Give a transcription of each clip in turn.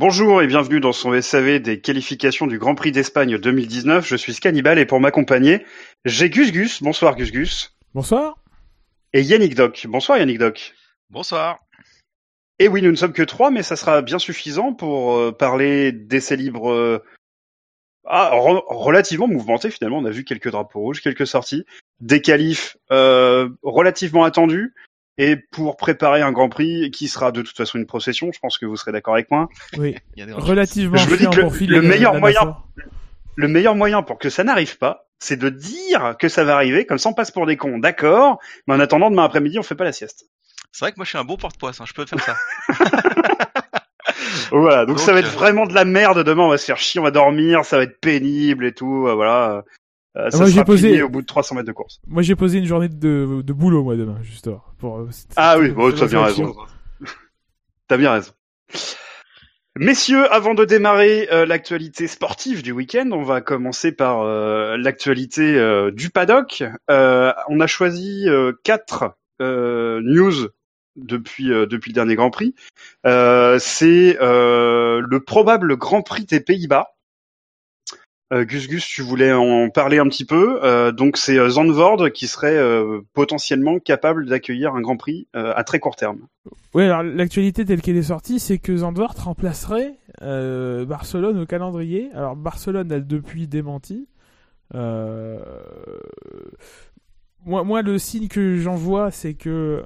Bonjour et bienvenue dans son SAV des qualifications du Grand Prix d'Espagne 2019. Je suis Scannibal et pour m'accompagner, j'ai Gus Gus. Bonsoir Gus Gus. Bonsoir. Et Yannick Doc. Bonsoir Yannick Doc. Bonsoir. Et oui, nous ne sommes que trois, mais ça sera bien suffisant pour euh, parler d'essais libres euh, ah, re- relativement mouvementés finalement. On a vu quelques drapeaux rouges, quelques sorties, des qualifs euh, relativement attendus. Et pour préparer un Grand Prix qui sera de toute façon une procession, je pense que vous serez d'accord avec moi. Oui. Il y a des Relativement Je me dis que le- meilleur moyen-. Le meilleur moyen pour que ça n'arrive pas, c'est de dire que ça va arriver, comme ça on passe pour des cons, d'accord, mais en attendant demain après-midi on fait pas la sieste. C'est vrai que moi je suis un bon porte-poisse, hein, je peux faire ça. Voilà, donc, Donc, ça va être euh, vraiment de la merde demain, on va se faire chier, on va dormir, ça va être pénible et tout, euh, voilà. Euh, ça moi, j'ai posé- au bout de 300 mètres de course. Moi, j'ai posé une journée de, de boulot, moi, demain, justement. Pour, euh, Ah oui, bon, t'as bien raison. T'as bien raison. Messieurs, avant de démarrer euh, l'actualité sportive du week-end, on va commencer par euh, l'actualité du paddock. On a choisi quatre news depuis depuis le dernier Grand Prix. C'est le probable Grand Prix des Pays-Bas. Euh, Gus Gus, tu voulais en parler un petit peu. Euh, donc c'est euh, Zandvoort qui serait potentiellement capable d'accueillir un Grand Prix à très court terme. Ouais, alors l'actualité telle qu'elle est sortie, c'est que Zandvoort remplacerait Barcelone au calendrier. Alors Barcelone a depuis démenti. Moi, moi, le signe que j'en vois, c'est que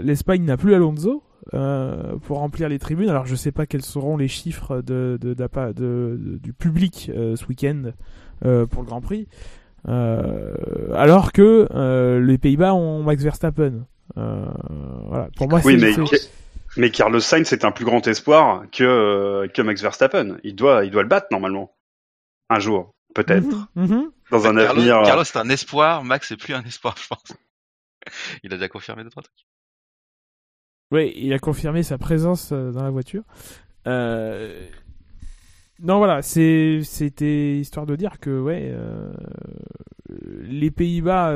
l'Espagne n'a plus Alonso euh, pour remplir les tribunes. Alors, je sais pas quels seront les chiffres de, de, d'appa- de- de- du public euh, ce week-end euh, pour le Grand Prix. Euh, alors que euh, les Pays-Bas ont Max Verstappen. Euh, voilà. Pour moi, Oui, mais, Carlos Sainz est un plus grand espoir que, euh, que Max Verstappen. Il doit, il doit le battre normalement. Un jour, peut-être. Mhm, mhm. Dans un Carlos, avenir. Carlos c'est un espoir, Max c'est plus un espoir, je pense. Il a déjà confirmé deux trois trucs. Oui, il a confirmé sa présence euh, dans la voiture. Euh, Non, voilà, c'était histoire de dire que ouais, euh, les Pays-Bas.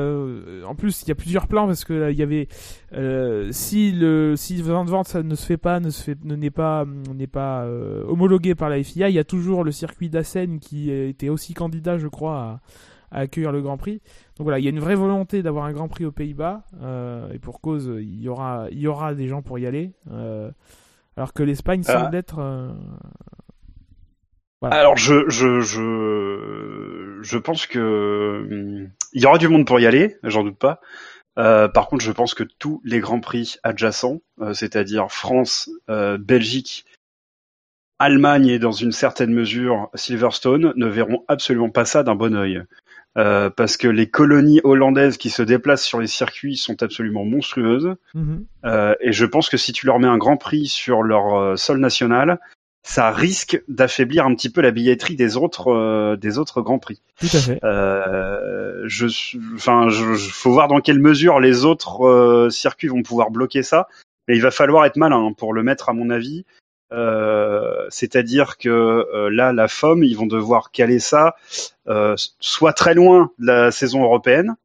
en plus, il y a plusieurs plans parce que il y avait si le si Zandvoort ça ne se fait pas, ne se fait, ne n'est pas n'est pas homologué par la FIA, il y a toujours le circuit d'Assen qui était aussi candidat, je crois, à, accueillir le Grand Prix. Donc voilà, il y a une vraie volonté d'avoir un Grand Prix aux Pays-Bas, euh, et pour cause, il y aura, il y aura des gens pour y aller. euh, alors que l'Espagne Ah. semble être. euh, voilà. Alors je je je je pense que hum, il y aura du monde pour y aller, j'en doute pas. Par contre, je pense que tous les grands prix adjacents, c'est-à-dire France, Belgique, Allemagne et dans une certaine mesure Silverstone, ne verront absolument pas ça d'un bon œil. Euh, parce que les colonies hollandaises qui se déplacent sur les circuits sont absolument monstrueuses. Mhm. Euh, et je pense que si tu leur mets un grand prix sur leur euh, sol national, ça risque d'affaiblir un petit peu la billetterie des autres des autres grands prix. Tout à fait. Je, enfin, je, je- faut voir dans quelle mesure les autres circuits vont pouvoir bloquer ça. Mais il va falloir être malin hein, pour le mettre, à mon avis. Euh, C'est-à-dire que euh, là, la FOM, ils vont devoir caler ça euh, soit très loin de la saison européenne,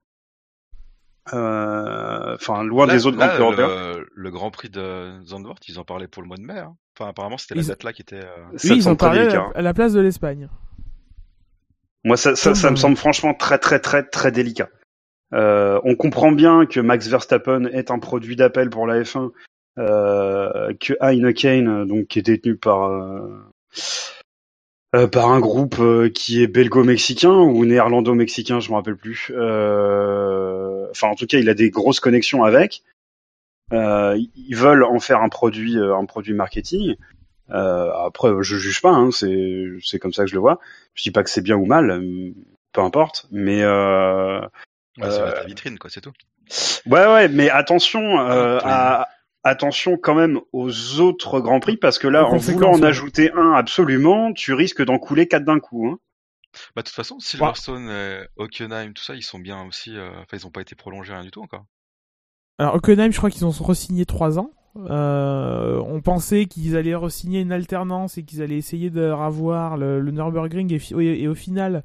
euh, enfin loin Là- des autres là, grands prix européens. le, le Grand Prix de Zandvoort, ils en parlaient pour le mois de mai. hein. Enfin, apparemment, c'était Ils- la date là qui était. euh, oui, ils très parlé à délicat, la, hein. à la place de l'Espagne. Moi, ça, ça, ça me semble franchement très, très, très, très délicat. Euh, on comprend bien que Max Verstappen est un produit d'appel pour la F1, euh, que Heineken, donc qui est détenu par euh, euh, par un groupe euh, qui est belgo-mexicain ou néerlando-mexicain, je me rappelle plus. Euh, enfin, en tout cas, il a des grosses connexions avec. Euh, ils veulent en faire un produit, euh, un produit marketing. Euh, après, je juge pas, hein, c'est c'est comme ça que je le vois. Je dis pas que c'est bien ou mal, euh, peu importe. Mais euh, ouais, Euh, être la vitrine, quoi, c'est tout. ouais, ouais, mais attention euh, Ah, à attention quand même aux autres grands prix parce que là, en voulant en ouais. ajouter un absolument, tu risques d'en couler quatre d'un coup. Hein. Bah, de toute façon, Silverstone, euh, Hockenheim, tout ça, ils sont bien aussi. euh, Enfin, ils ont pas été prolongés rien du tout encore. Alors Hockenheim, je crois qu'ils ont re-signé 3 ans. Euh, on pensait qu'ils allaient re-signer une alternance et qu'ils allaient essayer de revoir le, le Nürburgring et, fi- et- et au final,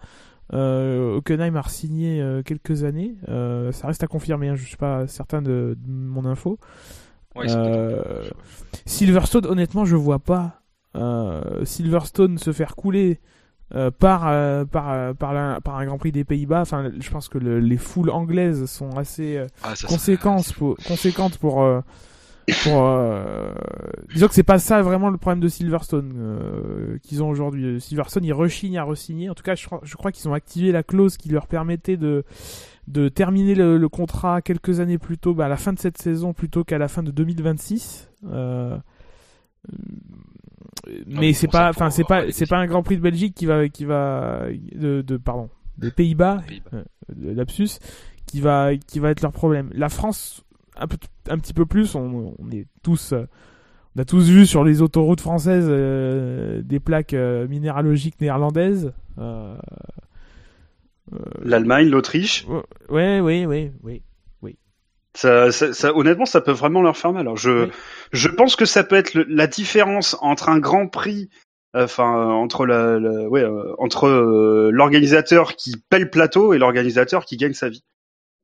euh, Hockenheim a re-signé euh, quelques années. Euh, ça reste à confirmer, hein, je suis pas certain de, de mon info. Ouais, Euh, Silverstone, honnêtement, je vois pas Silverstone se faire couler par par par, par un Grand Prix des Pays-Bas. Enfin, je pense que les foules anglaises sont assez ah, conséquentes pour, conséquentes pour pour euh, disons que c'est pas ça vraiment le problème de Silverstone euh, qu'ils ont aujourd'hui. Silverstone ils rechignent à resigner. En tout cas, je, je crois qu'ils ont activé la clause qui leur permettait de de terminer le, contrat quelques années plus tôt, bah, à la fin de cette saison plutôt qu'à la fin de 2026. Euh, mais c'est pas, enfin c'est pas, c'est pas un Grand Prix de Belgique qui va, qui va, de, de pardon, des Pays-Bas, Pays lapsus, qui va, qui va être leur problème. La France un, peu, un petit peu plus. On, est tous, euh, on a tous vu sur les autoroutes françaises euh, des plaques euh, minéralogiques néerlandaises. L'Allemagne, l'Autriche. Ouais, oui, oui, oui. oui. Ça, ça, honnêtement, ça peut vraiment leur faire mal. Alors, je, je pense que ça peut être la différence entre un Grand Prix enfin entre la, ouais, entre l'organisateur qui paie le plateau et l'organisateur qui gagne sa vie.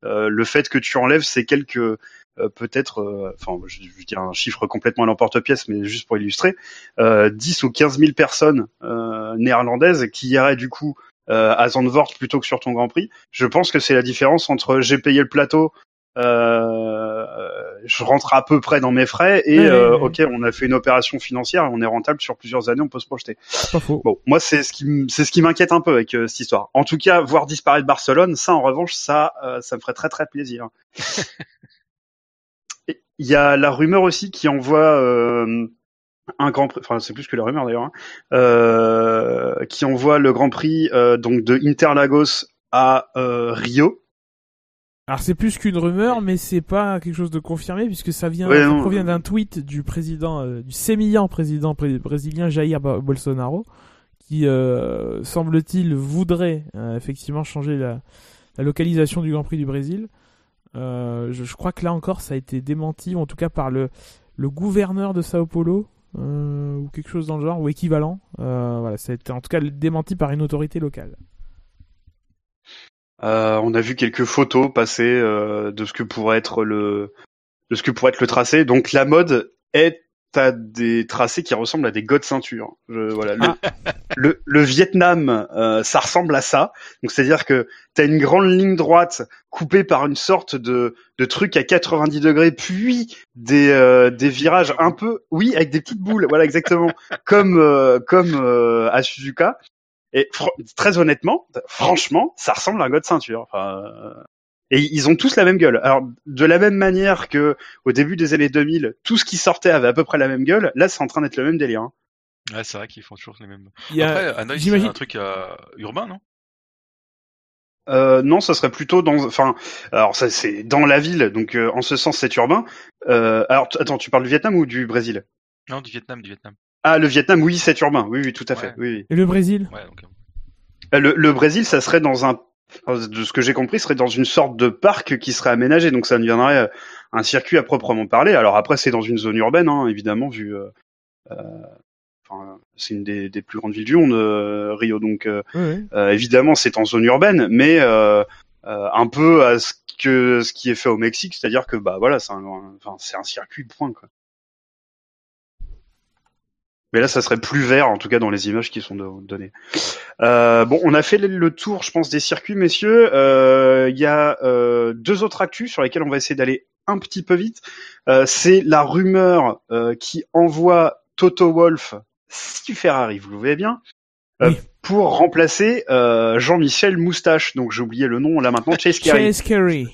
Euh, le fait que tu enlèves ces quelques euh, peut-être, euh, enfin, je, je, dis un chiffre complètement à l'emporte-pièce, mais juste pour illustrer, euh, 10 ou 15 000 personnes néerlandaises qui iraient du coup à Zandvoort plutôt que sur ton Grand Prix. Je pense que c'est la différence entre j'ai payé le plateau, euh, je rentre à peu près dans mes frais et euh, ok, on a fait une opération financière et on est rentable sur plusieurs années, on peut se projeter. Bon, moi c'est ce qui c'est ce qui m'inquiète un peu avec euh, cette histoire. En tout cas, voir disparaître Barcelone, ça en revanche, ça ça me ferait très très plaisir. Il y a la rumeur aussi qui envoie un grand prix, enfin c'est plus que la rumeur d'ailleurs, hein, qui envoie le Grand Prix donc de Interlagos à Rio. Alors c'est plus qu'une rumeur, mais c'est pas quelque chose de confirmé puisque ça vient, ça provient d'un tweet du président, euh, du sémillant président brésilien Jair Bolsonaro, qui euh, semble-t-il voudrait euh, effectivement changer la, la, localisation du Grand Prix du Brésil. Je, je, crois que là encore ça a été démenti, ou en tout cas par le, le gouverneur de Sao Paulo ou quelque chose dans le genre ou équivalent. voilà, ça a été en tout cas démenti par une autorité locale. Euh, on a vu quelques photos passer euh, de ce que pourrait être le de ce que pourrait être le tracé. Donc la mode est à des tracés qui ressemblent à des godes ceintures. voilà, le, ah. le, Vietnam, euh, ça ressemble à ça. Donc c'est-à-dire que tu as une grande ligne droite coupée par une sorte de, de truc à 90 degrés, puis des, des virages un peu, oui, avec des petites boules. Voilà, exactement, comme comme à Suzuka. Et très honnêtement, franchement, ça ressemble à un god ceinture. Enfin, euh, et ils ont tous la même gueule. Alors, de la même manière que au début des années 2000, tout ce qui sortait avait à peu près la même gueule. Là, c'est en train d'être le même délire. Hein. Ouais, c'est vrai qu'ils font toujours les mêmes. Il Après, Hanoï, c'est un truc euh, urbain, non? Euh, non, ça serait plutôt dans, enfin, alors ça c'est dans la ville, donc euh, en ce sens c'est urbain. Euh, alors attends, tu parles du Vietnam ou du Brésil? Non, du Vietnam, du Vietnam. Ah, le Vietnam, oui, c'est urbain. Oui, oui, tout à fait. Oui, Et le Brésil? Ouais, euh, le, le, Brésil, ça serait dans un, de ce que j'ai compris, serait dans une sorte de parc qui serait aménagé. Donc ça deviendrait euh, un circuit à proprement parler. Alors après, c'est dans une zone urbaine, hein, évidemment, vu. Euh, enfin, c'est une des, des, plus grandes villes du monde, Rio. Donc évidemment, c'est en zone urbaine, mais un peu à ce que ce qui est fait au Mexique, c'est-à-dire que bah voilà, c'est un, c'est un circuit de point quoi. Mais là, ça serait plus vert, en tout cas dans les images qui sont données. Euh, bon, on a fait le tour, je pense, des circuits, messieurs. Euh, il y a euh, deux autres actus sur lesquels on va essayer d'aller un petit peu vite. C'est la rumeur qui envoie Toto Wolf, si Ferrari, vous le voyez bien, pour remplacer Jean-Michel Moustache. Donc j'ai oublié le nom là maintenant, Chase Carey. Chase Carey.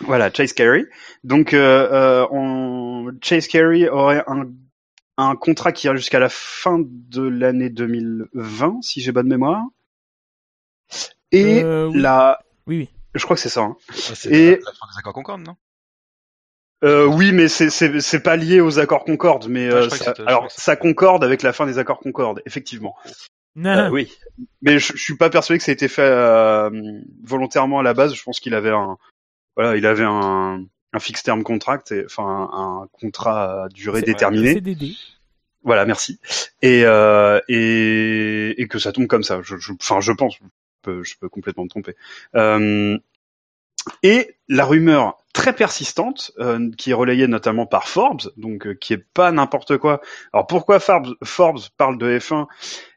Voilà, Chase Carey. Donc on... Chase Carey aurait un un contrat qui ira jusqu'à la fin de l'année 2020, si j'ai bonne mémoire. Et euh, oui. la, oui, oui, je crois que c'est ça. Hein. Ah, et la, fin des accords Concorde, non? Euh, oui, mais c'est c'est pas lié aux accords Concorde, mais ah, euh, ça, alors ça concorde avec la fin des accords Concorde, effectivement. Euh, oui, mais je, je, suis pas persuadé que ça a été fait euh, volontairement à la base. Je pense qu'il avait un, voilà, il avait un, un fixed term contract, et, enfin un, contrat à durée déterminée. Voilà, merci. Et, euh, et, et que ça tombe comme ça. Je, je, enfin, je pense. Je peux, je peux complètement me tromper. Euh, et la rumeur très persistante, euh, qui est relayée notamment par Forbes, donc euh, qui est pas n'importe quoi. Alors pourquoi Forbes, Forbes parle de F1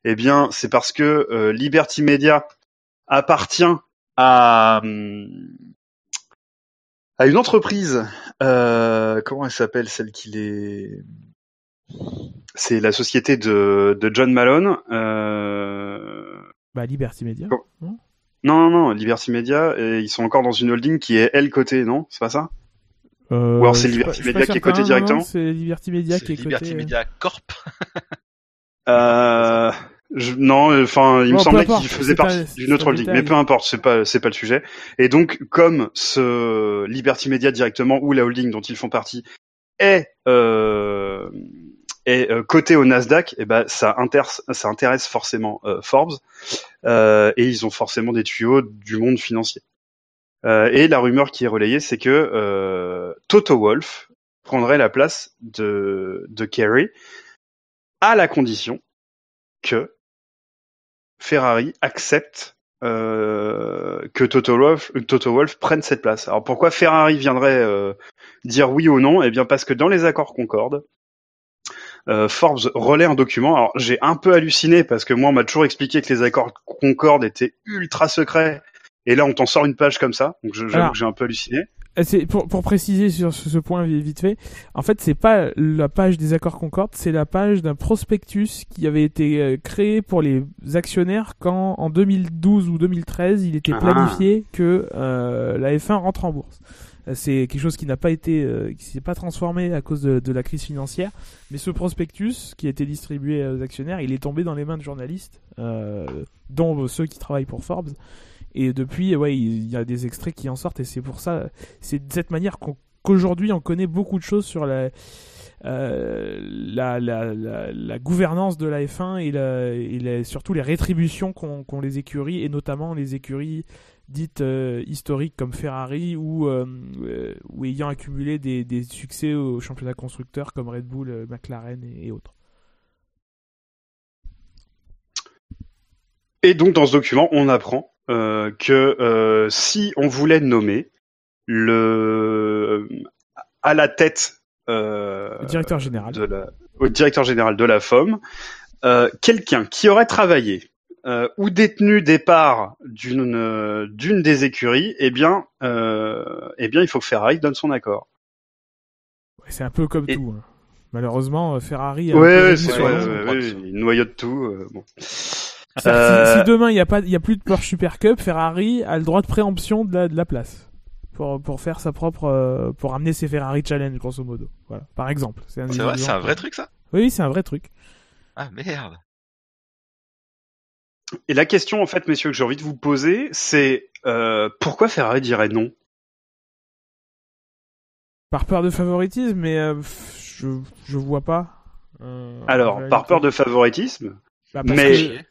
Eh bien, c'est parce que euh, Liberty Media appartient à à une entreprise. comment elle s'appelle celle qui les C'est la société de, de John Malone. Bah Liberty Media. Non, non, non, Liberty Media, et ils sont encore dans une holding qui est elle cotée, non? C'est pas ça? Euh, Ou alors c'est Liberty Media qui est coté directement? C'est Liberty Media qui est coté. Liberty Media Corp. euh, je, non, enfin, il me semblait qu'il faisait partie d'une autre holding, mais peu importe, c'est pas, c'est pas le sujet. Et donc, comme ce Liberty Media directement ou la holding dont ils font partie est euh, et euh, côté au Nasdaq, eh ben ça, ça intéresse forcément euh, Forbes euh, et ils ont forcément des tuyaux du monde financier. et la rumeur qui est relayée, c'est que Toto Wolf prendrait la place de, de Kerry à la condition que Ferrari accepte que Toto Wolf, Toto Wolf prenne cette place. Alors pourquoi Ferrari viendrait dire oui ou non? Eh bien parce que dans les accords Concorde, euh, Forbes relaie un document. Alors j'ai un peu halluciné parce que moi on m'a toujours expliqué que les accords Concorde étaient ultra secrets. Et là on t'en sort une page comme ça. Donc j'avoue que j'ai un peu halluciné. Euh, pour, pour préciser sur ce, point vite fait, en fait c'est pas la page des accords Concorde, c'est la page d'un prospectus qui avait été euh, créé pour les actionnaires quand en 2012 ou 2013 il était ah. planifié que euh, la F1 rentre en bourse. C'est quelque chose qui n'a pas été, euh, qui s'est pas transformé à cause de, la crise financière. Mais ce prospectus qui a été distribué aux actionnaires, il est tombé dans les mains de journalistes, euh, dont ceux qui travaillent pour Forbes. Et depuis, ouais, il y a des extraits qui en sortent. Et c'est pour ça, c'est de cette manière qu'aujourd'hui on connaît beaucoup de choses sur la, euh, la, la, la, gouvernance de la F1 et, surtout les rétributions qu'ont les écuries, et notamment les écuries dites euh, historiques comme Ferrari ou, euh, ayant accumulé des, des, succès au championnat constructeur comme Red Bull, McLaren et, autres. Et donc dans ce document, on apprend que si on voulait nommer le à la tête directeur général de la, au directeur général de la FOM, quelqu'un qui aurait travaillé euh, ou détenu des parts d'une euh, d'une des écuries, eh bien, euh, eh bien, il faut que Ferrari donne son accord. c'est un peu comme tout. Hein. Malheureusement, Ferrari. A ouais, il noyote tout. bon. Si, demain il n'y a pas, il y a plus de Porsche Super Cup, Ferrari a le droit de préemption de la, de la place pour pour faire sa propre, pour amener ses Ferrari Challenge grosso modo. Voilà, par exemple. C'est vrai, c'est un vrai truc ça? Oui, c'est un vrai truc. Ah merde. Et la question, en fait, messieurs, que j'ai envie de vous poser, c'est euh, pourquoi Ferrari dirait non? Par peur de favoritisme, mais euh, je je vois pas. Euh, Alors, par peur de favoritisme, bah, mais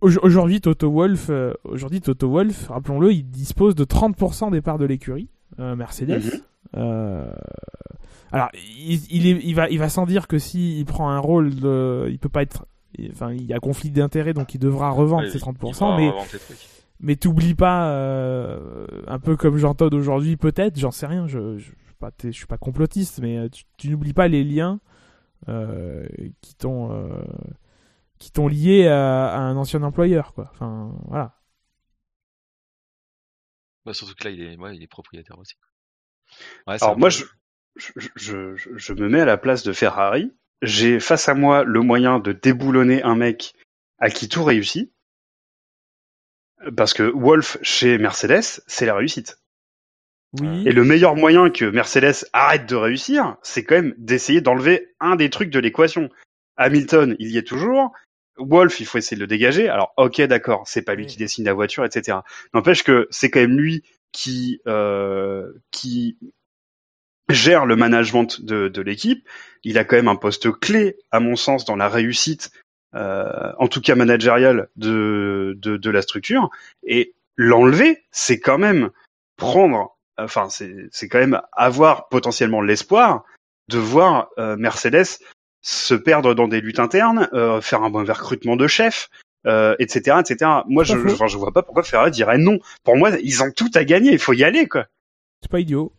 aujourd'hui Toto Wolf, aujourd'hui Toto Wolf, rappelons-le, il dispose de 30% des parts de l'écurie Mercedes. Mhm. Alors, il, il, va, il va sans dire que s'il prend un rôle de, il peut pas être enfin, il y a conflit d'intérêts, donc il devra revendre ses 30%, mais, mais t'oublies pas, euh, un peu comme Jean Todd aujourd'hui, peut-être, j'en sais rien, je, je, je, suis pas complotiste, mais euh, tu, n'oublies pas les liens euh, qui t'ont qui t'ont lié à, un ancien employeur, quoi. Enfin, voilà. Bah, surtout que là, il est, ouais, il est propriétaire aussi. Alors moi, je, je, je, je, me mets à la place de Ferrari j'ai face à moi le moyen de déboulonner un mec à qui tout réussit. Parce que Wolf chez Mercedes, c'est la réussite. Oui. Et le meilleur moyen que Mercedes arrête de réussir, c'est quand même d'essayer d'enlever un des trucs de l'équation. Hamilton, il y est toujours. Wolf, il faut essayer de le dégager. Alors, ok, d'accord, c'est pas lui qui dessine la voiture, etc. N'empêche que c'est quand même lui qui euh, qui gère le management de, de l'équipe. Il a quand même un poste clé, à mon sens, dans la réussite, euh, en tout cas managériale, de, de, de la structure. Et l'enlever, c'est quand même prendre, enfin, c'est quand même avoir potentiellement l'espoir de voir euh, Mercedes se perdre dans des luttes internes, euh, faire un bon recrutement de chef, euh, etc., etc. Moi, je, je, je vois pas pourquoi Ferrari dirait non. Pour moi, ils ont tout à gagner. Il faut y aller, quoi. C'est pas idiot.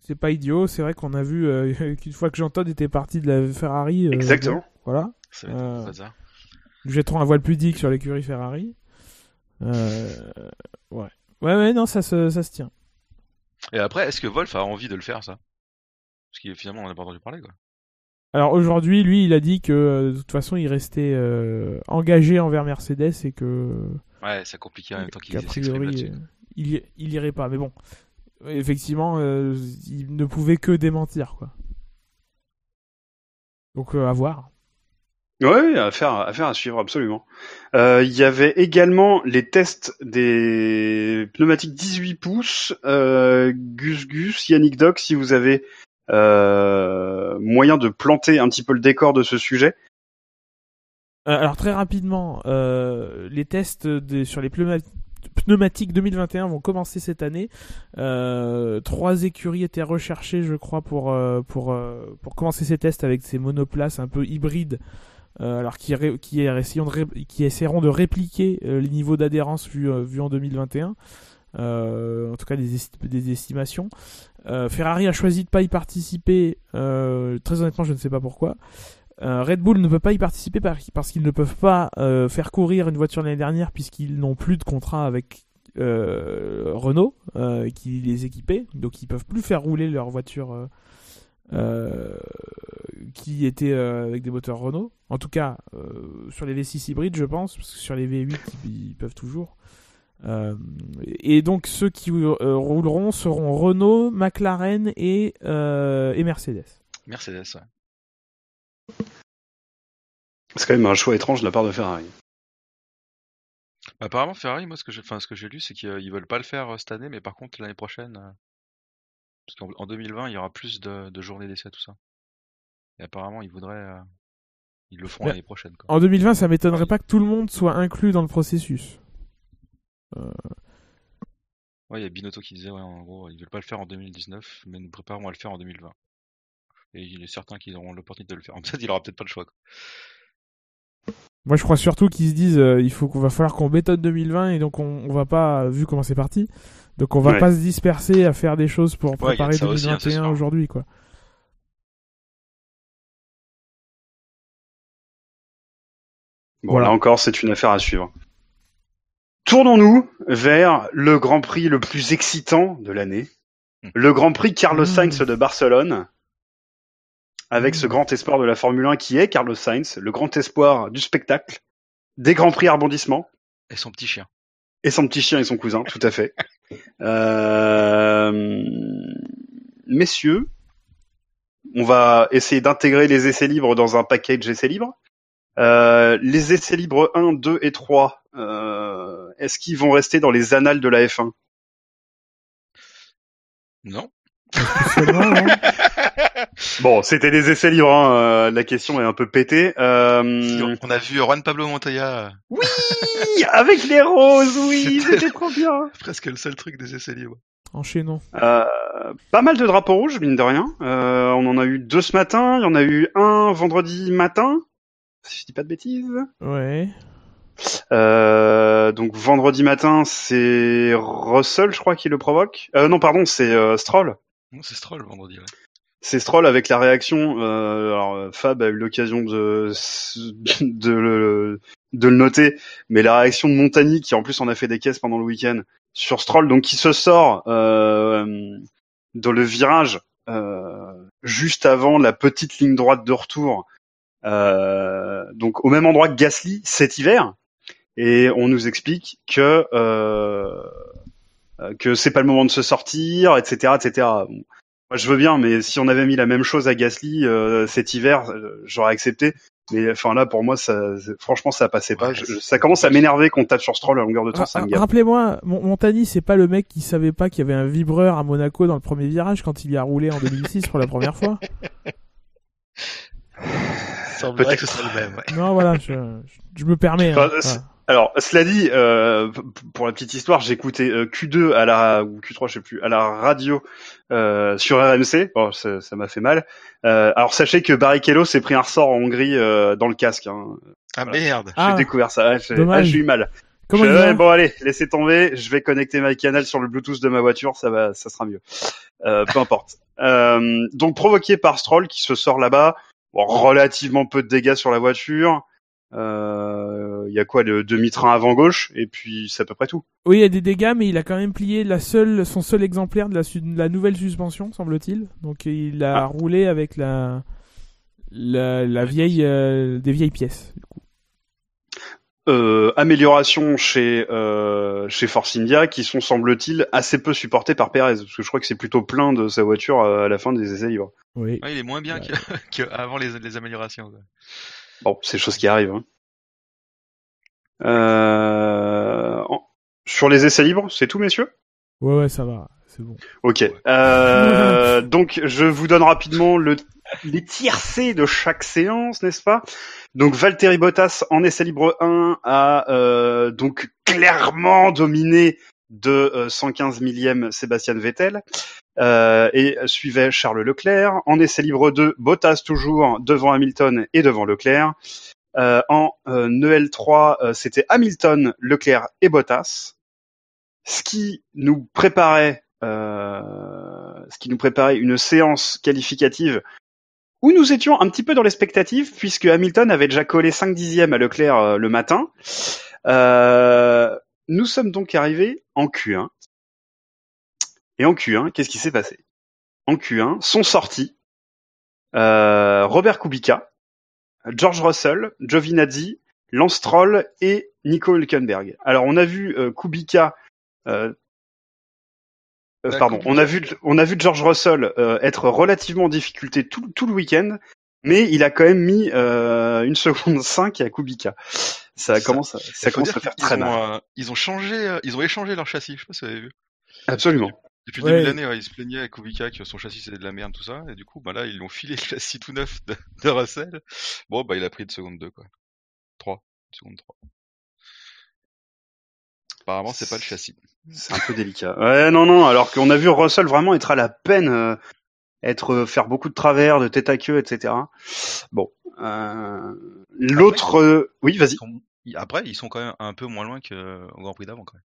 C'est pas idiot. C'est vrai qu'on a vu euh, qu'une fois que Jean-Todt était parti de la Ferrari. Euh, Exactement. Voilà. Va être un voile pudique sur l'écurie Ferrari. Euh, ouais. Ouais, ouais, non, ça se, ça se tient. Et après, est-ce que Wolf a envie de le faire, ça? Parce qu'il finalement, on n'a pas entendu parler, quoi. Alors aujourd'hui, lui, il a dit que euh, de toute façon, il restait euh, engagé envers Mercedes et que Ouais, c'est compliqué en même temps qu'il qu'a s'exprime euh, il, il irait pas. Mais bon, effectivement, euh, il ne pouvait que démentir, quoi. Donc euh, à voir. Oui, affaire, affaire à suivre, absolument. Euh, Il y avait également les tests des pneumatiques 18 pouces. Euh, Gus Gus, Yannick Doc, si vous avez euh, moyen de planter un petit peu le décor de ce sujet. Euh, alors très rapidement, euh, les tests sur les pneuma- pneumatiques 2021 vont commencer cette année. Euh, trois écuries étaient recherchées, je crois, pour euh, pour euh, pour commencer ces tests avec ces monoplaces un peu hybrides. euh, alors qui, qui, de qui essaieront de répliquer euh, les niveaux d'adhérence vus euh, vus en 2021. Euh, en tout cas des, esti- des estimations. Euh, Ferrari a choisi de pas y participer. Euh, très honnêtement, je ne sais pas pourquoi. Red Bull ne peut pas y participer par- parce qu'ils ne peuvent pas faire courir une voiture l'année dernière puisqu'ils n'ont plus de contrat avec Renault qui les équipait, donc ils peuvent plus faire rouler leur voiture qui était avec des moteurs Renault. En tout cas, sur les V6 hybrides, je pense, parce que sur les V8, ils, ils peuvent toujours. Euh, et donc ceux qui euh, rouleront seront Renault, McLaren et, euh, et Mercedes. Mercedes, ouais. C'est quand même un choix étrange de la part de Ferrari. Bah, Apparemment, Ferrari, moi, ce que j'ai, enfin, ce que j'ai lu, c'est qu'ils ils veulent pas le faire cette année, mais par contre, l'année prochaine, parce qu'en en 2020, il y aura plus de, de journées d'essai, tout ça. Et apparemment, ils voudraient, ils le feront Mais- l'année prochaine, quoi. En 2020, ça m'étonnerait pas que tout le monde soit inclus dans le processus. Ouais, il y a Binotto qui disait, ouais, en gros, ils veulent pas le faire en 2019, mais nous préparons à le faire en 2020. Et il est certain qu'ils auront l'opportunité de le faire. En fait, il aura peut-être pas le choix, quoi. Moi, je crois surtout qu'ils se disent, euh, il faut qu'on va falloir qu'on bétonne 2020 et donc on, on va pas, vu comment c'est parti, donc on va Ouais. pas se disperser à faire des choses pour préparer ça aussi, hein, c'est 2021 sûr. aujourd'hui, quoi. Bon, Voilà. là encore, c'est une affaire à suivre. Tournons-nous vers le Grand Prix le plus excitant de l'année, le Grand Prix Carlos Mmh. Sainz de Barcelone, avec ce Mmh. grand espoir de la Formule 1 qui est Carlos Sainz, le grand espoir du spectacle, des Grands Prix à rebondissement, Et son petit chien. et son petit chien et son cousin, tout à fait. Euh... Messieurs, on va essayer d'intégrer les essais libres dans un package essais libres. Euh, les essais libres 1, 2 et 3, euh, est-ce qu'ils vont rester dans les annales de la F1 Non. Hein. Bon, c'était des essais libres, hein, euh, la question est un peu pétée. Euh... On a vu Juan Pablo Montoya, Oui, avec les roses, oui, C'était- c'était trop bien. presque le seul truc des essais libres. enchaînons. Euh, pas mal de drapeaux rouges, mine de rien. Euh, on en a eu deux ce matin, il y en a eu un vendredi matin, si je dis pas de bêtises. Ouais. Euh, donc vendredi matin, c'est Russell, je crois, qui le provoque. Euh, non, pardon, c'est euh, Stroll. Non, c'est Stroll vendredi, ouais. C'est Stroll avec la réaction. Euh, alors Fab a eu l'occasion de de le, de le noter, mais la réaction de Montagny, qui en plus en a fait des caisses pendant le week-end, sur Stroll, donc qui se sort euh, dans le virage euh, juste avant la petite ligne droite de retour, euh, donc au même endroit que Gasly cet hiver, et on nous explique que euh, que c'est pas le moment de se sortir, etc., etc. Bon, moi, je veux bien, mais si on avait mis la même chose à Gasly euh, cet hiver, euh, j'aurais accepté. Mais enfin là, pour moi, ça, franchement, ça passait pas. Je- ça commence à m'énerver qu'on tape sur Stroll à longueur de temps. Ra- gave. Rappelez-moi, Mon- Montagny, c'est pas le mec qui savait pas qu'il y avait un vibreur à Monaco dans le premier virage quand il y a roulé en 2006 pour la première fois? Peut-être. que ce soit le même, ouais. Non, voilà, je, je, je me permets. hein. Enfin. Alors, cela dit, euh, pour la petite histoire, j'ai écouté euh, Q2 à la ou Q3, je sais plus, à la radio euh, sur RMC. Bon, ça ça m'a fait mal. Euh, alors, sachez que Barrichello s'est pris un ressort en Hongrie euh, dans le casque. Hein. Ah Voilà. merde Ah, J'ai découvert ça. Ouais, j'ai dommage. ah, j'ai eu mal. comment Je ouais, bon, allez, laissez tomber. Je vais connecter ma canal sur le Bluetooth de ma voiture. Ça va, ça sera mieux. Euh, peu importe. Euh, donc, provoqué par Stroll qui se sort là-bas. Bon, relativement peu de dégâts sur la voiture. Euh, Il y a quoi, le demi-train avant gauche, et puis c'est à peu près tout. Oui, il y a des dégâts, mais il a quand même plié la seule, son seul exemplaire de la, su- de la nouvelle suspension, semble-t-il. Donc il a Ah. roulé avec la, la, la vieille, euh, des vieilles pièces. du coup. Euh, amélioration chez euh, chez Force India qui sont semble-t-il assez peu supportés par Perez parce que je crois que c'est plutôt plein de sa voiture à la fin des essais libres. Oui. Ouais, il est moins bien Ouais. que, que avant les, les améliorations. quoi. Bon, c'est des choses qui arrivent. hein. Euh, en- Sur les essais libres, c'est tout, messieurs? Ouais, ouais, ça va. C'est bon. Ok. Ouais. Euh, donc, je vous donne rapidement le, les tiercés de chaque séance, n'est-ce pas? Donc, Valtteri Bottas en essai libre 1 a euh, donc clairement dominé de euh, 115 millième Sébastien Vettel. Euh, et suivait Charles Leclerc. En essai libre 2, Bottas toujours devant Hamilton et devant Leclerc. Euh, en euh, EL3, euh, c'était Hamilton, Leclerc et Bottas. Ce qui nous préparait, une séance qualificative où nous étions un petit peu dans l'expectative puisque Hamilton avait déjà collé 5 dixièmes à Leclerc le matin. Nous sommes donc arrivés en Q1. Et en Q1, qu'est-ce qui s'est passé? En Q1 sont sortis euh, Robert Kubica, George Russell, Giovinazzi, Lance Stroll et Nico Hülkenberg. Alors on a vu euh, Kubica, euh, euh, pardon, on a vu on a vu George Russell euh, être relativement en difficulté tout, tout le week-end, mais il a quand même mis euh, une seconde 5 à Kubica. Ça Ça- commence, à, ça commence à faire très ont, mal. ils ont changé, ils ont échangé leur châssis. Je sais pas si vous avez vu. Absolument. Depuis Ouais. le début de l'année, ouais, ils se plaignaient avec Kubica que son châssis c'était de la merde, tout ça. Et du coup, bah là, ils l'ont filé le châssis tout neuf de, de Russell. Bon, bah il a pris de seconde 2, quoi. 3. Seconde 3. Apparemment, c'est pas le châssis. C'est un peu délicat. Ouais, non, non. Alors qu'on a vu Russell vraiment être à la peine, euh, être euh, faire beaucoup de travers, de tête à queue, etc. Bon. Euh, L'autre, euh, oui, vas-y. Après, ils sont quand même un peu moins loin qu'au Grand Prix d'avant, quand même.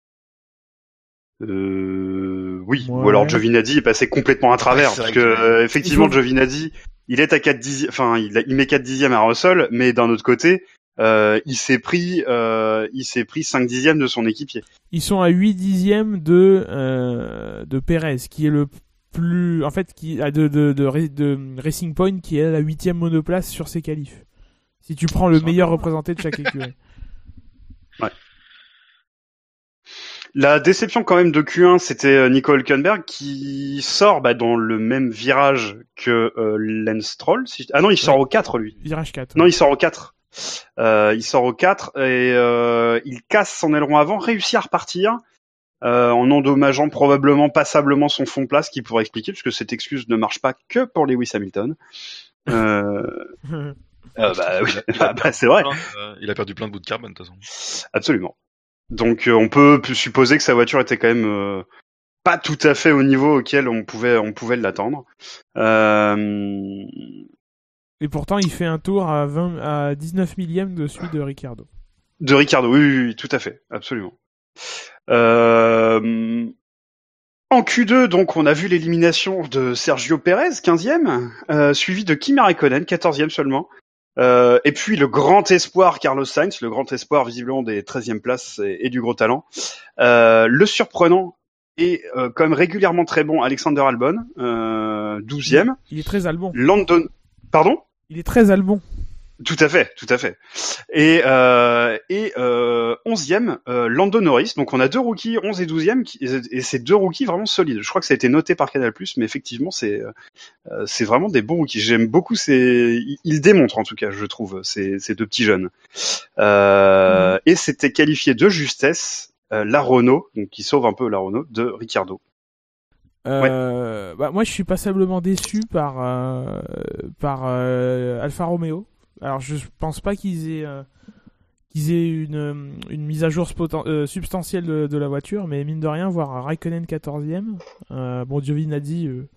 Euh, oui. Ouais. Ou alors Giovinazzi est passé complètement à travers, Ouais, parce que que- euh, effectivement Giovinazzi, il est à 4 dixièmes, enfin il, a- il met 4 dixièmes à Russell, mais d'un autre côté, euh, il s'est pris, euh, il s'est pris 5 dixièmes de son équipier. Ils sont à 8 dixièmes de, euh, de Perez, qui est le plus, en fait, qui a de, de, de, Ra- de Racing Point, qui est la huitième monoplace sur ses qualifs. Si tu prends le meilleur représenté de chaque écurie. La déception quand même de Q1, c'était euh, Nico Hülkenberg qui sort bah, dans le même virage que euh, Lance Stroll. Si... Ah non, il sort au 4 lui. Virage 4. Non, il sort au 4. Euh, il sort au 4 et euh, il casse son aileron avant, réussit à repartir euh, en endommageant probablement passablement son fond de place, qui pourrait expliquer puisque cette excuse ne marche pas que pour Lewis Hamilton. Euh, euh, bah, oui, Ah, bah, c'est vrai. Euh, il a perdu plein de bouts de carbone, de toute façon. Absolument. Donc euh, on peut supposer que sa voiture était quand même euh, pas tout à fait au niveau auquel on pouvait on pouvait l'attendre. Euh, Et pourtant, il fait un tour à 20, à 19 millième de celui de Ricardo. de Ricardo, oui, oui, oui, tout à fait, absolument. Euh, en Q2, donc, on a vu l'élimination de Sergio Pérez, 15e, euh, suivi de Kimi Raikkonen, 14e seulement. Euh, et puis le grand espoir Carlos Sainz, le grand espoir visiblement des 13e places et, et du gros talent. Euh, le surprenant et euh, quand même régulièrement très bon Alexander Albon, euh, 12e. Il est très albon. London, pardon? Il est très albon. Tout à fait, tout à fait. Et euh, et euh, 11e, euh, Lando Norris. Donc on a deux rookies, 11 et 12e, qui, et c'est deux rookies vraiment solides. Je crois que ça a été noté par Canal+, mais effectivement c'est euh, c'est vraiment des bons rookies. J'aime beaucoup ces, ils, démontrent en tout cas, je trouve, ces, ces deux petits jeunes. Euh, Et c'était qualifié de justesse euh, la Renault, donc qui sauve un peu la Renault de Ricardo. Euh, bah, moi, je suis passablement déçu par, euh, par euh, Alfa Romeo. Alors, je pense pas qu'ils aient, euh, qu'ils aient une, une mise à jour euh, substantielle de, de la voiture, mais mine de rien, voir Raikkonen 14ème. Euh, bon, Giovinazzi, euh,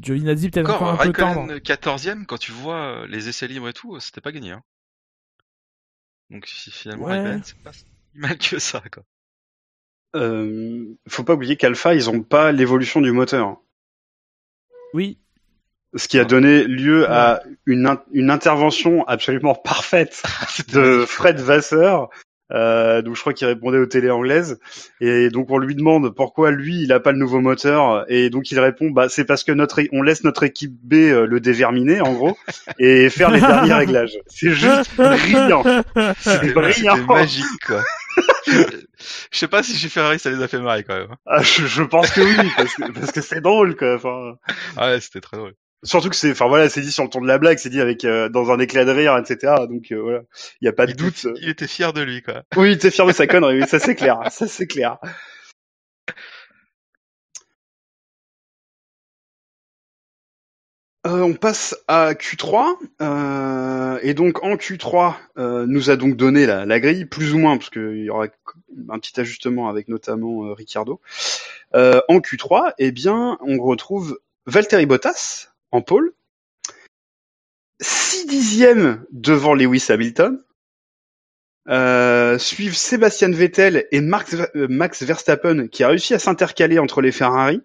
Giovinazzi peut-être encore, Encore, un peu tendre. Raikkonen 14ème, quand tu vois euh, les essais libres et tout, c'était pas gagné. Hein. Donc finalement, Ouais. Raikkonen, c'est pas si mal que ça. Quoi. Euh, faut pas oublier qu'Alpha, ils ont pas l'évolution du moteur. Oui, Ce qui a donné lieu à une, in- une intervention absolument parfaite de Fred Vasseur, euh, donc je crois qu'il répondait aux télé anglaises, et donc on lui demande pourquoi lui il a pas le nouveau moteur, et donc il répond bah c'est parce que notre on laisse notre équipe B euh, le déverminer en gros et faire les derniers réglages. C'est juste brillant. C'est brillant. magique, quoi. je je sais pas si chez Ferrari ça les a fait marrer quand même. Ah, je, je pense que oui parce que parce que c'est drôle quoi. Enfin, Ah ouais, c'était très drôle. Surtout que c'est enfin voilà c'est dit sur le ton de la blague, c'est dit avec euh, dans un éclat de rire etc. Donc euh, voilà il y a pas de il, doute. était, il était fier de lui, quoi. Oui, t'es fier de sa connerie, oui, ça c'est clair, ça c'est clair. Euh, on passe à Q3 euh, et donc en Q3 euh, nous a donc donné la, la grille plus ou moins parce qu'il y aura un petit ajustement avec notamment euh, Ricciardo. Euh, en Q3, eh bien on retrouve Valtteri Bottas en pôle, 6 dixièmes devant Lewis Hamilton, euh, suivent Sébastien Vettel et Max, euh, Max Verstappen qui a réussi à s'intercaler entre les Ferrari.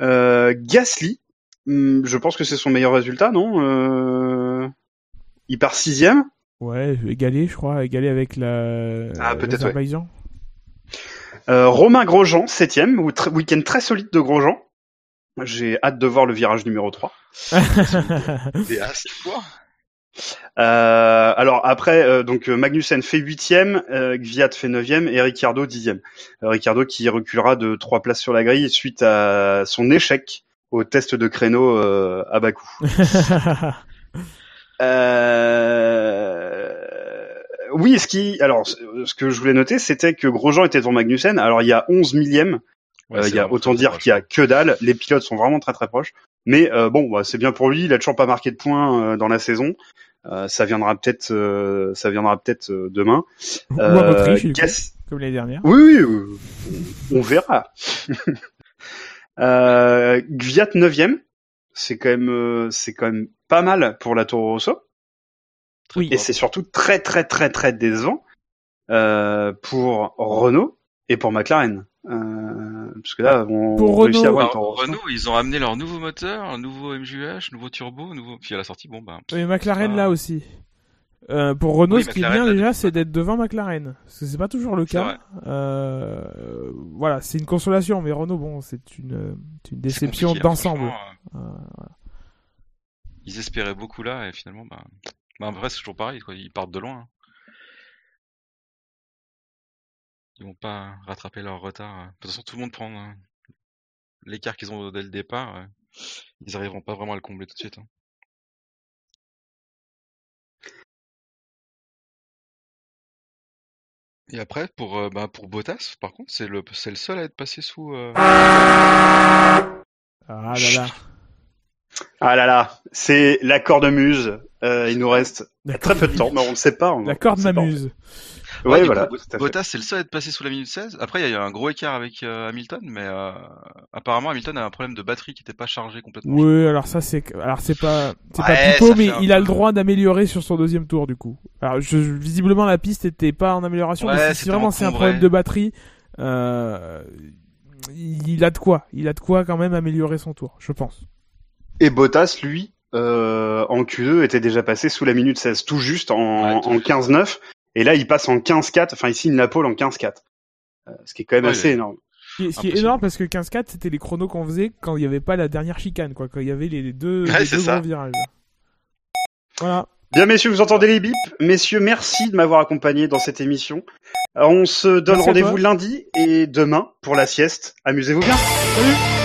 Euh, Gasly, hum, je pense que c'est son meilleur résultat, non euh, Il part sixième. ouais, égalé, je crois, égalé avec la. Ah, peut-être, Romain Grosjean, septième, week-end très solide de Grosjean. J'ai hâte de voir le virage numéro 3. Des as, tu vois. Euh, alors après, euh, donc euh, Magnussen fait huitième, euh, Gviat fait neuvième et Ricciardo dixième. Euh, Ricciardo qui reculera de trois places sur la grille suite à son échec au test de créneau euh, à Bakou. Euh... Oui, ce qui, alors, ce ce que je voulais noter, c'était que Grosjean était devant Magnussen. Alors, il y a 11 millièmes. Ouais, Euh, il y a autant très dire qu'il y a que dalle. Les pilotes sont vraiment très très proches. Mais euh, bon, bah, c'est bien pour lui. Il a toujours pas marqué de points euh, dans la saison. Euh, ça viendra peut-être, euh, ça viendra peut-être euh, demain. Ou en Autriche, Gas- comme l'année dernière. Oui, oui, euh, on verra. euh, Gviat 9 c'est quand même, euh, c'est quand même pas mal pour la Toro Rosso. Oui. Et c'est surtout très très très très décevant euh, pour Renault et pour McLaren. Euh, parce que là, on Pour réussit à Renault- avoir une Alors. Renault, ils ont amené leur nouveau moteur, un nouveau MGUH, nouveau turbo, nouveau. Puis à la sortie, bon bah. Et McLaren Ah. là aussi. Euh, pour Renault, Oui, ce qui est McLaren, bien déjà, c'est d'être devant McLaren. Parce que c'est pas toujours le cas. Euh, voilà, c'est une consolation, mais Renault, bon, c'est une, déception hein, d'ensemble. Ils espéraient beaucoup là et finalement, bah, bah en vrai, c'est toujours pareil, quoi. Ils partent de loin. hein. Ils vont pas rattraper leur retard. euh. De toute façon, tout le monde prend euh, l'écart qu'ils ont dès le départ. euh, Ils arriveront pas vraiment à le combler tout de suite. hein. Et après, pour, euh, bah, pour Bottas, par contre, c'est le, c'est le seul à être passé sous. euh, Ah là là. Ah là là, c'est la cornemuse. Euh, il nous reste très peu de temps, mais on ne sait pas. on- La corde pas, en m'amuse. fait. Ouais, voilà. coup. Bottas, c'est le seul à être passé sous la minute 16. Après, il y a eu un gros écart avec euh, Hamilton, mais euh, apparemment, Hamilton a un problème de batterie qui n'était pas chargé complètement. Oui, alors ça c'est alors c'est pas c'est pas Ouais, ça mais un il a le droit d'améliorer sur son deuxième tour du coup. Alors je, visiblement la piste était pas en amélioration, Ouais, mais si- vraiment c'est un problème de batterie, euh, il a de quoi, il a de quoi quand même améliorer son tour, je pense. Et Bottas, lui, euh, en Q2, était déjà passé sous la minute 16, tout juste en, Ouais, en 15-9. Et là, il passe en 15-4, enfin, il signe la pole en 15-4. Euh, ce qui est quand même Ouais, assez énorme. Ce qui est, énorme parce que 15-4 c'était les chronos qu'on faisait quand il y avait pas la dernière chicane, quoi, quand il y avait les, deux, Ouais, les c'est deux ça. gros virages. Voilà. Bien, messieurs, vous entendez les bips? Messieurs, merci de m'avoir accompagné dans cette émission. Alors, on se donne rendez-vous lundi et demain pour la sieste. Amusez-vous bien. Salut